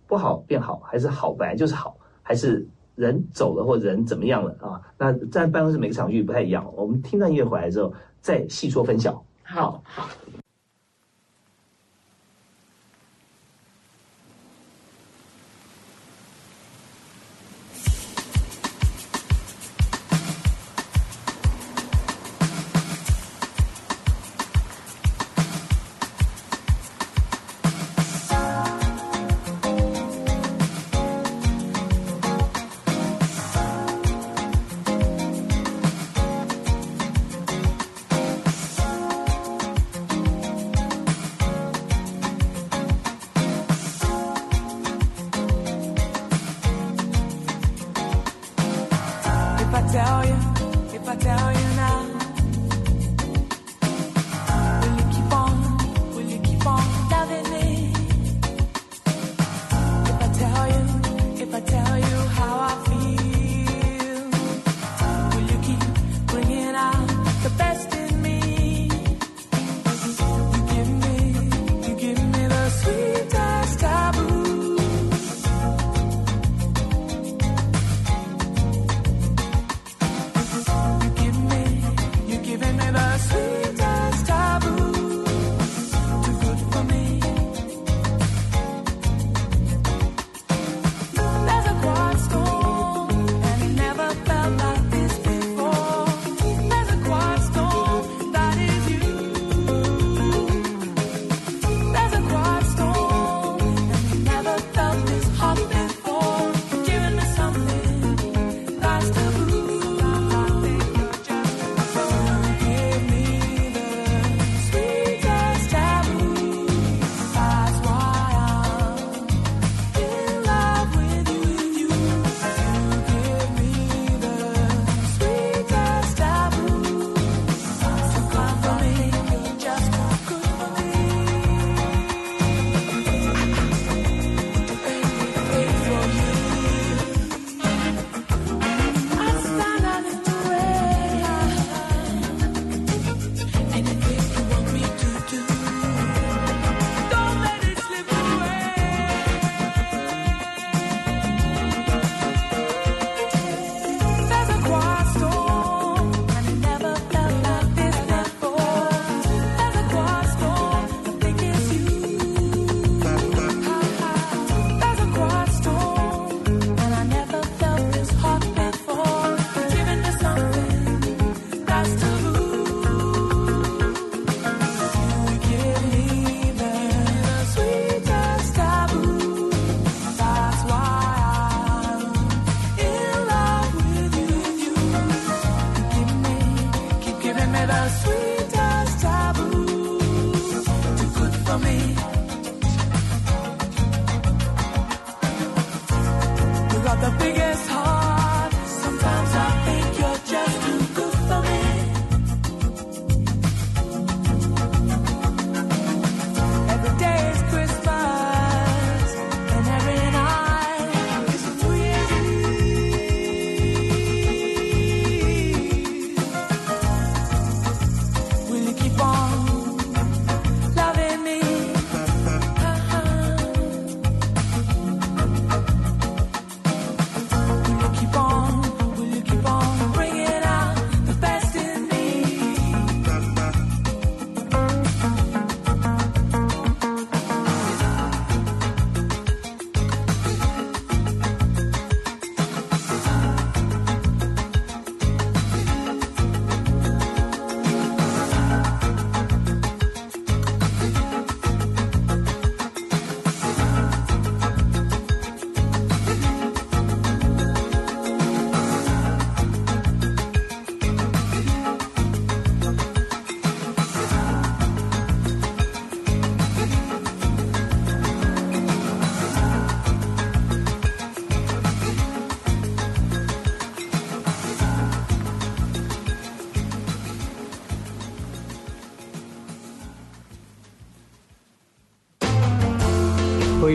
不好变好，还是好本来就是好，还是人走了或者人怎么样了啊？那在办公室每个场域不太一样。我们听到音乐回来之后，再细说分晓。好好。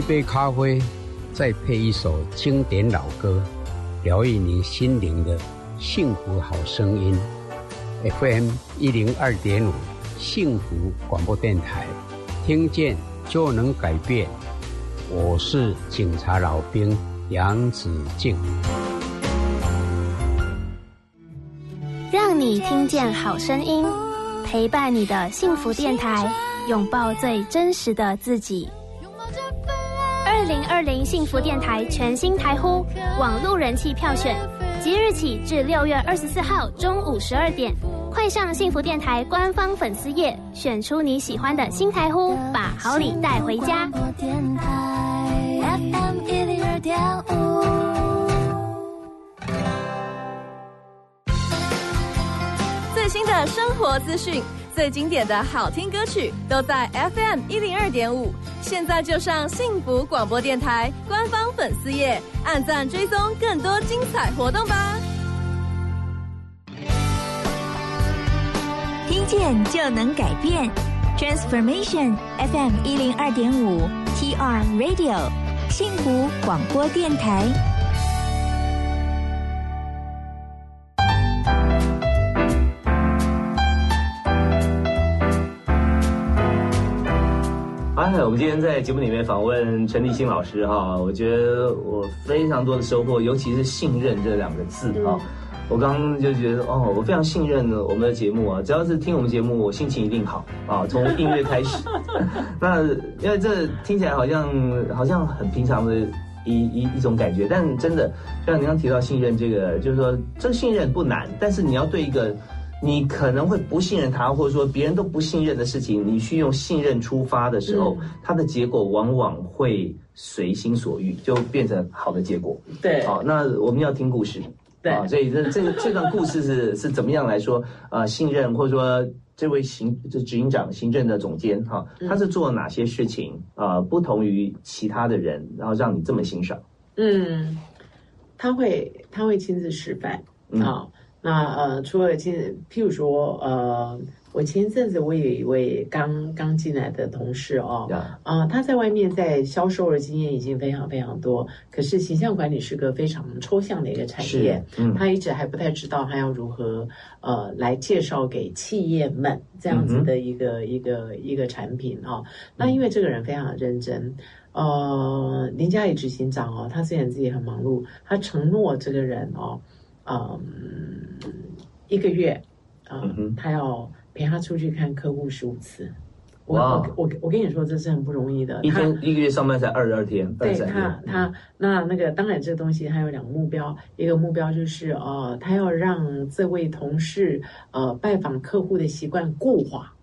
一杯咖啡，再配一首经典老歌，疗愈你心灵的幸福好声音。FM 一零二点五幸福广播电台，听见就能改变。我是警察老兵杨子敬，让你听见好声音，陪伴你的幸福电台，拥抱最真实的自己。二零幸福电台全新台呼网络人气票选，即日起至六月二十四号中午十二点，快上幸福电台官方粉丝页，选出你喜欢的新台呼，把好礼带回家。最新的生活资讯，最经典的好听歌曲，都在 FM 一零二点五。现在就上幸福广播电台官方粉丝页，按赞追踪更多精彩活动吧！听见就能改变，Transformation FM 一零二点五 TR Radio 幸福广播电台。我们今天在节目里面访问陈立新老师哈，我觉得我非常多的收获，尤其是信任这两个字哈。我刚刚就觉得哦，我非常信任我们的节目啊，只要是听我们节目，我心情一定好啊。从音乐开始，那因为这听起来好像好像很平常的一一一种感觉，但真的像您刚提到信任这个，就是说这个信任不难，但是你要对一个。你可能会不信任他，或者说别人都不信任的事情，你去用信任出发的时候，它的结果往往会随心所欲，就变成好的结果。对，好，那我们要听故事。对，所以这这个这段故事是是怎么样来说？呃，信任或者说这位行这执行长、行政的总监哈，他是做了哪些事情啊？不同于其他的人，然后让你这么欣赏？嗯，他会他会亲自示范啊。那呃，除了今，譬如说，呃，我前一阵子我有一位刚刚进来的同事哦，啊，他在外面在销售的经验已经非常非常多，可是形象管理是个非常抽象的一个产业，他一直还不太知道他要如何呃来介绍给企业们这样子的一个一个一个产品哦。那因为这个人非常的认真，呃，林嘉怡执行长哦，他虽然自己很忙碌，他承诺这个人哦。嗯，一个月，嗯，他要陪他出去看客户十五次。我我我我跟你说，这是很不容易的。一天一个月上班才二十二天，对他他那那个当然这个东西他有两个目标，一个目标就是呃，他要让这位同事呃拜访客户的习惯固化。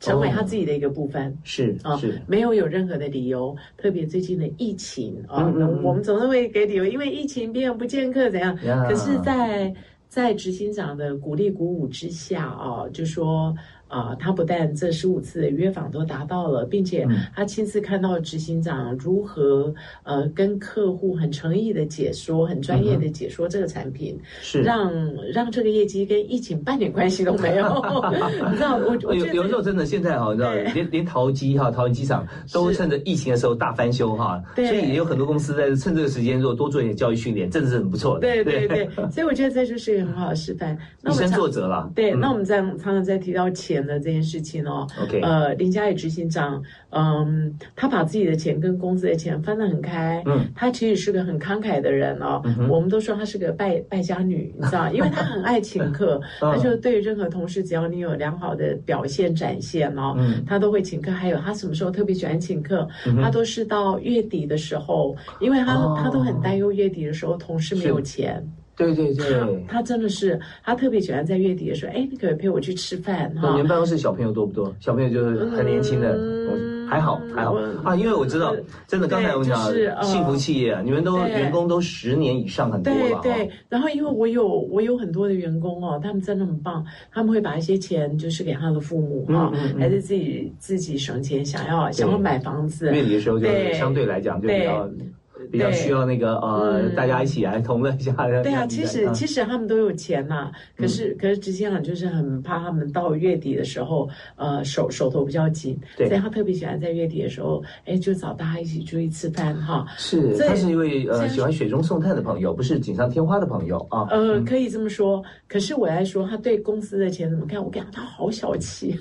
成为他自己的一个部分是啊，是没有有任何的理由。特别最近的疫情啊，我们总是会给理由，因为疫情别人不见客怎样？可是，在在执行长的鼓励鼓舞之下啊，就说。啊，他不但这十五次的约访都达到了，并且他亲自看到执行长如何呃跟客户很诚意的解说、很专业的解说这个产品，是让让这个业绩跟疫情半点关系都没有。你知道，我我有有时候真的现在哈，你知道，连连淘机哈、淘机机场都趁着疫情的时候大翻修哈，所以也有很多公司在趁这个时间，如果多做一点教育训练，真的是很不错的。对对对，所以我觉得这就是一个很好的示范。以身作则了。对，那我们在常常在提到钱。钱的这件事情哦，OK，呃，林佳宇执行长，嗯，他把自己的钱跟公司的钱分得很开，嗯，他其实是个很慷慨的人哦，我们都说他是个败败家女，你知道，因为他很爱请客，他就对任何同事，只要你有良好的表现展现哦，他都会请客。还有他什么时候特别喜欢请客？他都是到月底的时候，因为他他都很担忧月底的时候同事没有钱。对对对，他真的是，他特别喜欢在月底的时候，哎，你可以陪我去吃饭哈。你们办公室小朋友多不多？小朋友就是很年轻的，还好还好。啊，因为我知道，真的刚才我们讲幸福企业，你们都员工都十年以上很多了对对，然后因为我有我有很多的员工哦，他们真的很棒，他们会把一些钱就是给他的父母哈，还是自己自己省钱，想要想要买房子。月底的时候就相对来讲就比较。比较需要那个呃，大家一起来同乐一下。对啊，其实其实他们都有钱呐，可是可是执行长就是很怕他们到月底的时候，呃，手手头比较紧，所以他特别喜欢在月底的时候，哎，就找大家一起出去吃饭哈。是，他是一位呃喜欢雪中送炭的朋友，不是锦上添花的朋友啊。呃，可以这么说。可是我来说，他对公司的钱怎么看？我感觉他好小气。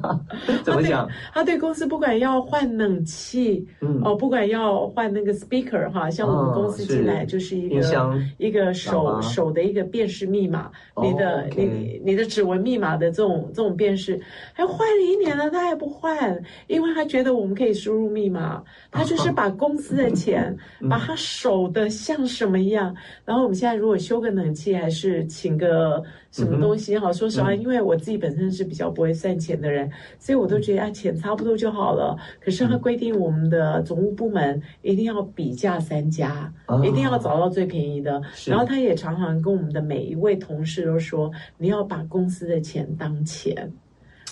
怎么讲？他对公司不管要换冷气，嗯哦，不管要换那个 speaker 哈，像我们公司进来就是一个一个手手的一个辨识密码，你的你你的指纹密码的这种这种辨识，还换了一年了，他还不换，因为他觉得我们可以输入密码，他就是 把公司的钱把他守的像什么一样。然后我们现在如果修个冷气，还是请个。什么东西哈？说实话，因为我自己本身是比较不会算钱的人，所以我都觉得啊，钱差不多就好了。可是他规定我们的总务部门一定要比价三家，一定要找到最便宜的。然后他也常常跟我们的每一位同事都说，你要把公司的钱当钱。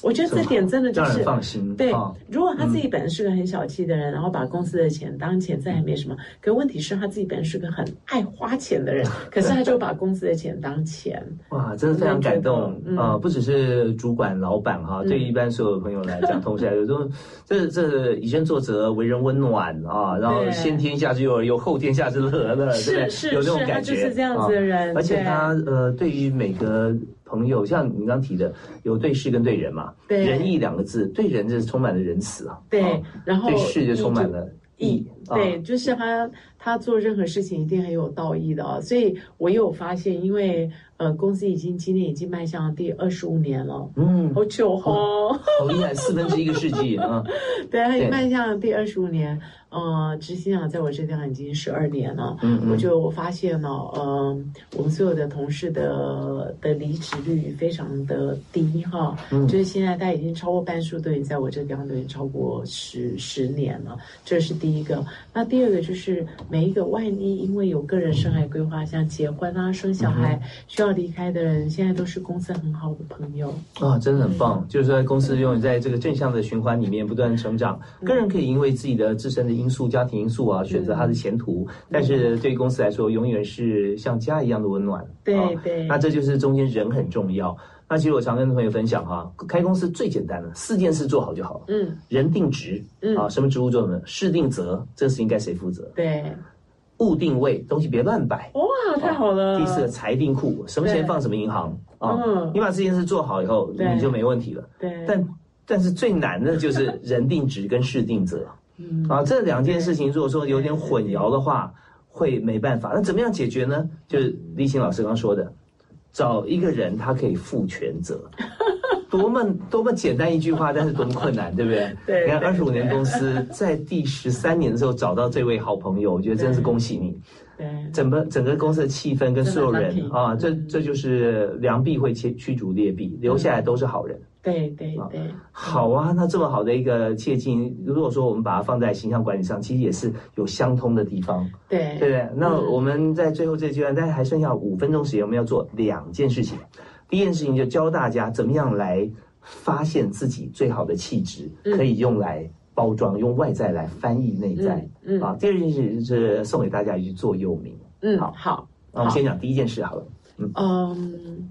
我觉得这点真的就是放心。对，如果他自己本身是个很小气的人，然后把公司的钱当钱，这还没什么。可问题是他自己本身是个很爱花钱的人，可是他就把公司的钱当钱。哇，真的非常感动啊！不只是主管、老板哈，对一般所有的朋友来讲，同事来说，这这以身作则、为人温暖啊，然后先天下之忧而忧，后天下之乐，对不对？是有那种感觉，就是这样子的人。而且他呃，对于每个。朋友，像你刚提的，有对事跟对人嘛？对，仁义两个字，对人就是充满了仁慈啊。对，然后对事就充满了义。对，就是他他做任何事情一定很有道义的啊。所以我有发现，因为呃，公司已经今年已经迈向第二十五年了，嗯，好久哦，好厉害，四分之一个世纪啊。对，他已经迈向第二十五年。呃，执行长在我这边已经十二年了，嗯我就发现了，呃，我们所有的同事的的离职率非常的低哈，嗯，就是现在他已经超过半数都已经在我这地方都已经超过十十年了，这是第一个。那第二个就是每一个万一因为有个人生涯规划，像结婚啊、生小孩需要离开的人，现在都是公司很好的朋友啊，真的很棒，就是说公司用在这个正向的循环里面不断成长，个人可以因为自己的自身的。因素、家庭因素啊，选择他的前途，但是对于公司来说，永远是像家一样的温暖。对对，那这就是中间人很重要。那其实我常跟朋友分享哈，开公司最简单的四件事做好就好了。嗯，人定职，嗯啊，什么职务做什么？事定责，这个事情该谁负责？对，物定位，东西别乱摆。哇，太好了。第四个财定库，什么钱放什么银行啊？你把这件事做好以后，你就没问题了。对，但但是最难的就是 人定职跟事定责。嗯啊，这两件事情如果说有点混淆的话，会没办法。那怎么样解决呢？就是立新老师刚说的，找一个人他可以负全责，多么多么简单一句话，但是多么困难，对不对？对。你看二十五年公司在第十三年的时候找到这位好朋友，我觉得真是恭喜你。对。整个整个公司的气氛跟所有人啊，这这就是良币会驱驱逐劣币，留下来都是好人。对对对，好啊！那这么好的一个切近，如果说我们把它放在形象管理上，其实也是有相通的地方。对对对。那我们在最后这阶段，大家还剩下五分钟时间，我们要做两件事情。第一件事情就教大家怎么样来发现自己最好的气质，可以用来包装，用外在来翻译内在。嗯啊。第二件事是送给大家一句座右铭。嗯，好好。那我们先讲第一件事好了。嗯。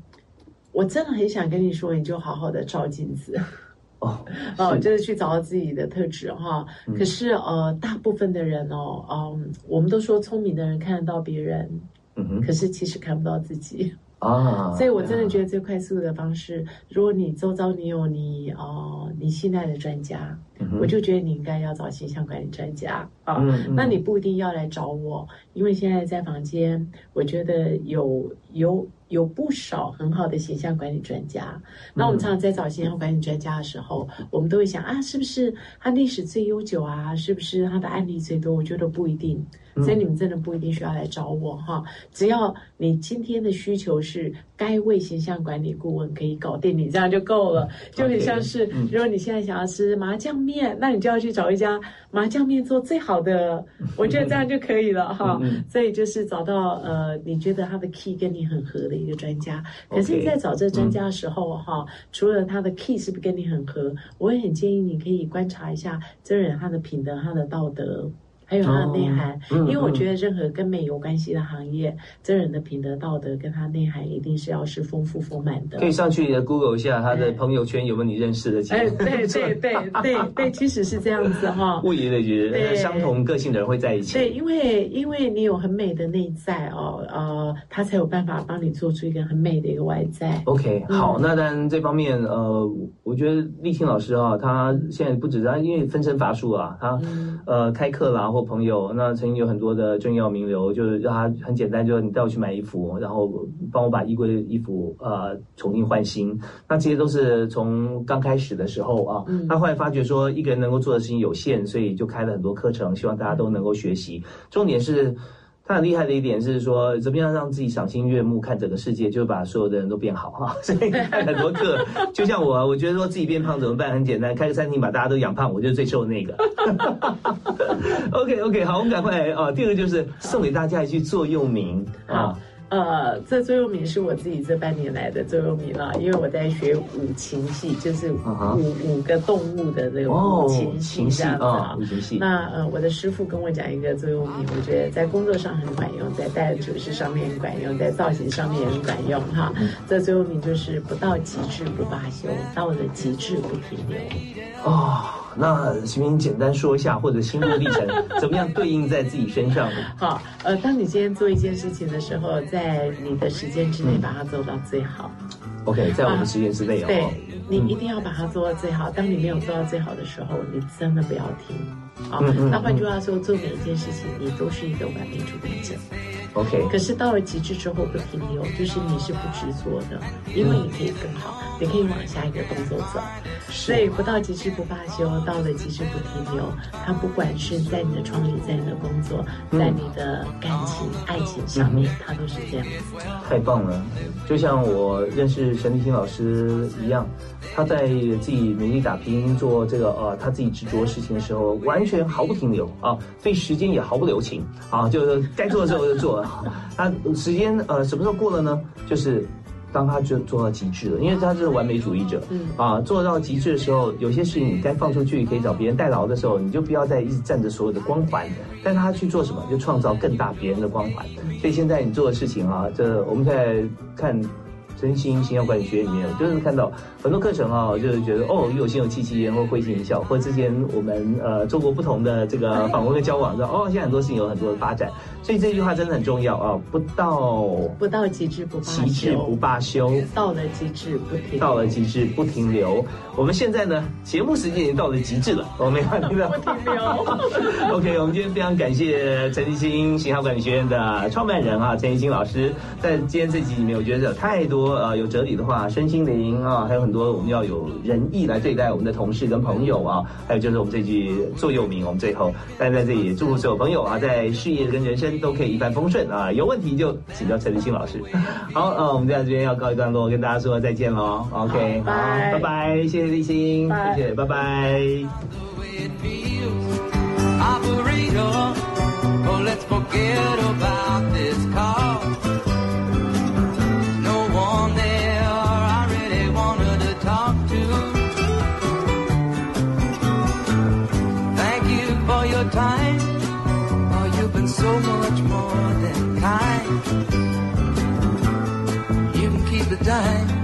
我真的很想跟你说，你就好好的照镜子，哦，哦，就是去找到自己的特质哈。可是呃，大部分的人哦，嗯，我们都说聪明的人看得到别人，嗯哼，可是其实看不到自己啊。所以我真的觉得最快速的方式，如果你周遭你有你哦，你信赖的专家，我就觉得你应该要找形象管理专家啊。那你不一定要来找我，因为现在在房间，我觉得有有。有不少很好的形象管理专家，那我们常常在找形象管理专家的时候，我们都会想啊，是不是他历史最悠久啊？是不是他的案例最多？我觉得不一定。所以你们真的不一定需要来找我哈，只要你今天的需求是该位形象管理顾问可以搞定你，这样就够了。就很像是，如果你现在想要吃麻酱面，那你就要去找一家麻酱面做最好的，我觉得这样就可以了哈。所以就是找到呃，你觉得他的 key 跟你很合的一个专家。可是你在找这专家的时候哈，除了他的 key 是不是跟你很合，我也很建议你可以观察一下这人他的品德、他的道德。还有它的内涵。因为我觉得任何跟美有关系的行业，真人的品德道德跟他内涵一定是要是丰富丰满的。可以上去 Google 一下他的朋友圈有没有你认识的？哎，对 对对对对，其实是这样子哈。物以类聚，相同个性的人会在一起。对，因为因为你有很美的内在哦，呃，他才有办法帮你做出一个很美的一个外在。OK，好，那当然这方面呃，我觉得立青老师啊，他现在不止他，因为分身乏术啊，他呃开课啦或朋友，那曾经有很多的重要名流，就是让他很简单，就是你带我去买衣服，然后帮我把衣柜的衣服呃重新换新。那这些都是从刚开始的时候啊，他后来发觉说一个人能够做的事情有限，所以就开了很多课程，希望大家都能够学习。重点是。他很厉害的一点是说，怎么样让自己赏心悦目看整个世界，就把所有的人都变好哈。所以看很多课，就像我，我觉得说自己变胖怎么办？很简单，开个餐厅把大家都养胖，我就是最瘦的那个。OK OK，好，我们赶快啊。第二个就是送给大家一句座右铭啊。呃，这座右铭是我自己这半年来的座右铭了，因为我在学五禽戏，就是五五个动物的这个五禽戏这样子啊。那呃，我的师傅跟我讲一个座右铭，我觉得在工作上很管用，在待人处事上面很管用，在造型上面也很管用哈。这座右铭就是不到极致不罢休，到了极致不停留。哦。那行不行？简单说一下，或者心路历程 怎么样对应在自己身上？好，呃，当你今天做一件事情的时候，在你的时间之内把它做到最好。OK，在我们时间之内哦。对，你一定要把它做到最好。当你没有做到最好的时候，你真的不要停。好，那换句话说，做每一件事情，你都是一个完美主义者。OK，可是到了极致之后不停留，就是你是不执着的，因为你可以更好，你可以往下一个动作走。所以不到极致不罢休，到了极致不停留。它不管是在你的创意，在你的工作，在你的感情、爱情上面，它都是这样子。太棒了，就像我认识陈立新老师一样，他在自己努力打拼做这个呃他自己执着事情的时候，完全毫不停留啊，对时间也毫不留情啊，就是该做的时候 就做。那时间呃什么时候过了呢？就是当他就做到极致了，因为他是完美主义者，嗯啊，做到极致的时候，有些事情你该放出去，可以找别人代劳的时候，你就不要再一直占着所有的光环。但他去做什么？就创造更大别人的光环。所以现在你做的事情啊，这我们在看。真心形象管理学里面，我就是看到很多课程啊，就是觉得哦，又有心有戚戚焉，或会心一笑，或之前我们呃做过不同的这个访问跟交往，的哦，现在很多事情有很多的发展，所以这句话真的很重要啊！不到不到极致不极致不罢休，到了极致不停到了极致不停留。我们现在呢，节目时间已经到了极致了，我们要停不停留。OK，我们今天非常感谢陈立新形象管理学院的创办人啊，陈立新老师，在今天这集里面，我觉得有太多。呃，有哲理的话，身心灵啊，还有很多我们要有仁义来对待我们的同事跟朋友啊。还有就是我们这句座右铭，我们最后但在这里祝福所有朋友啊，在事业跟人生都可以一帆风顺啊。有问题就请教陈立新老师。好，呃，我们在这边要告一段落，跟大家说再见喽。OK，好，拜拜，谢谢立新，谢谢，拜拜。time. So much more than kind. You can keep the dime.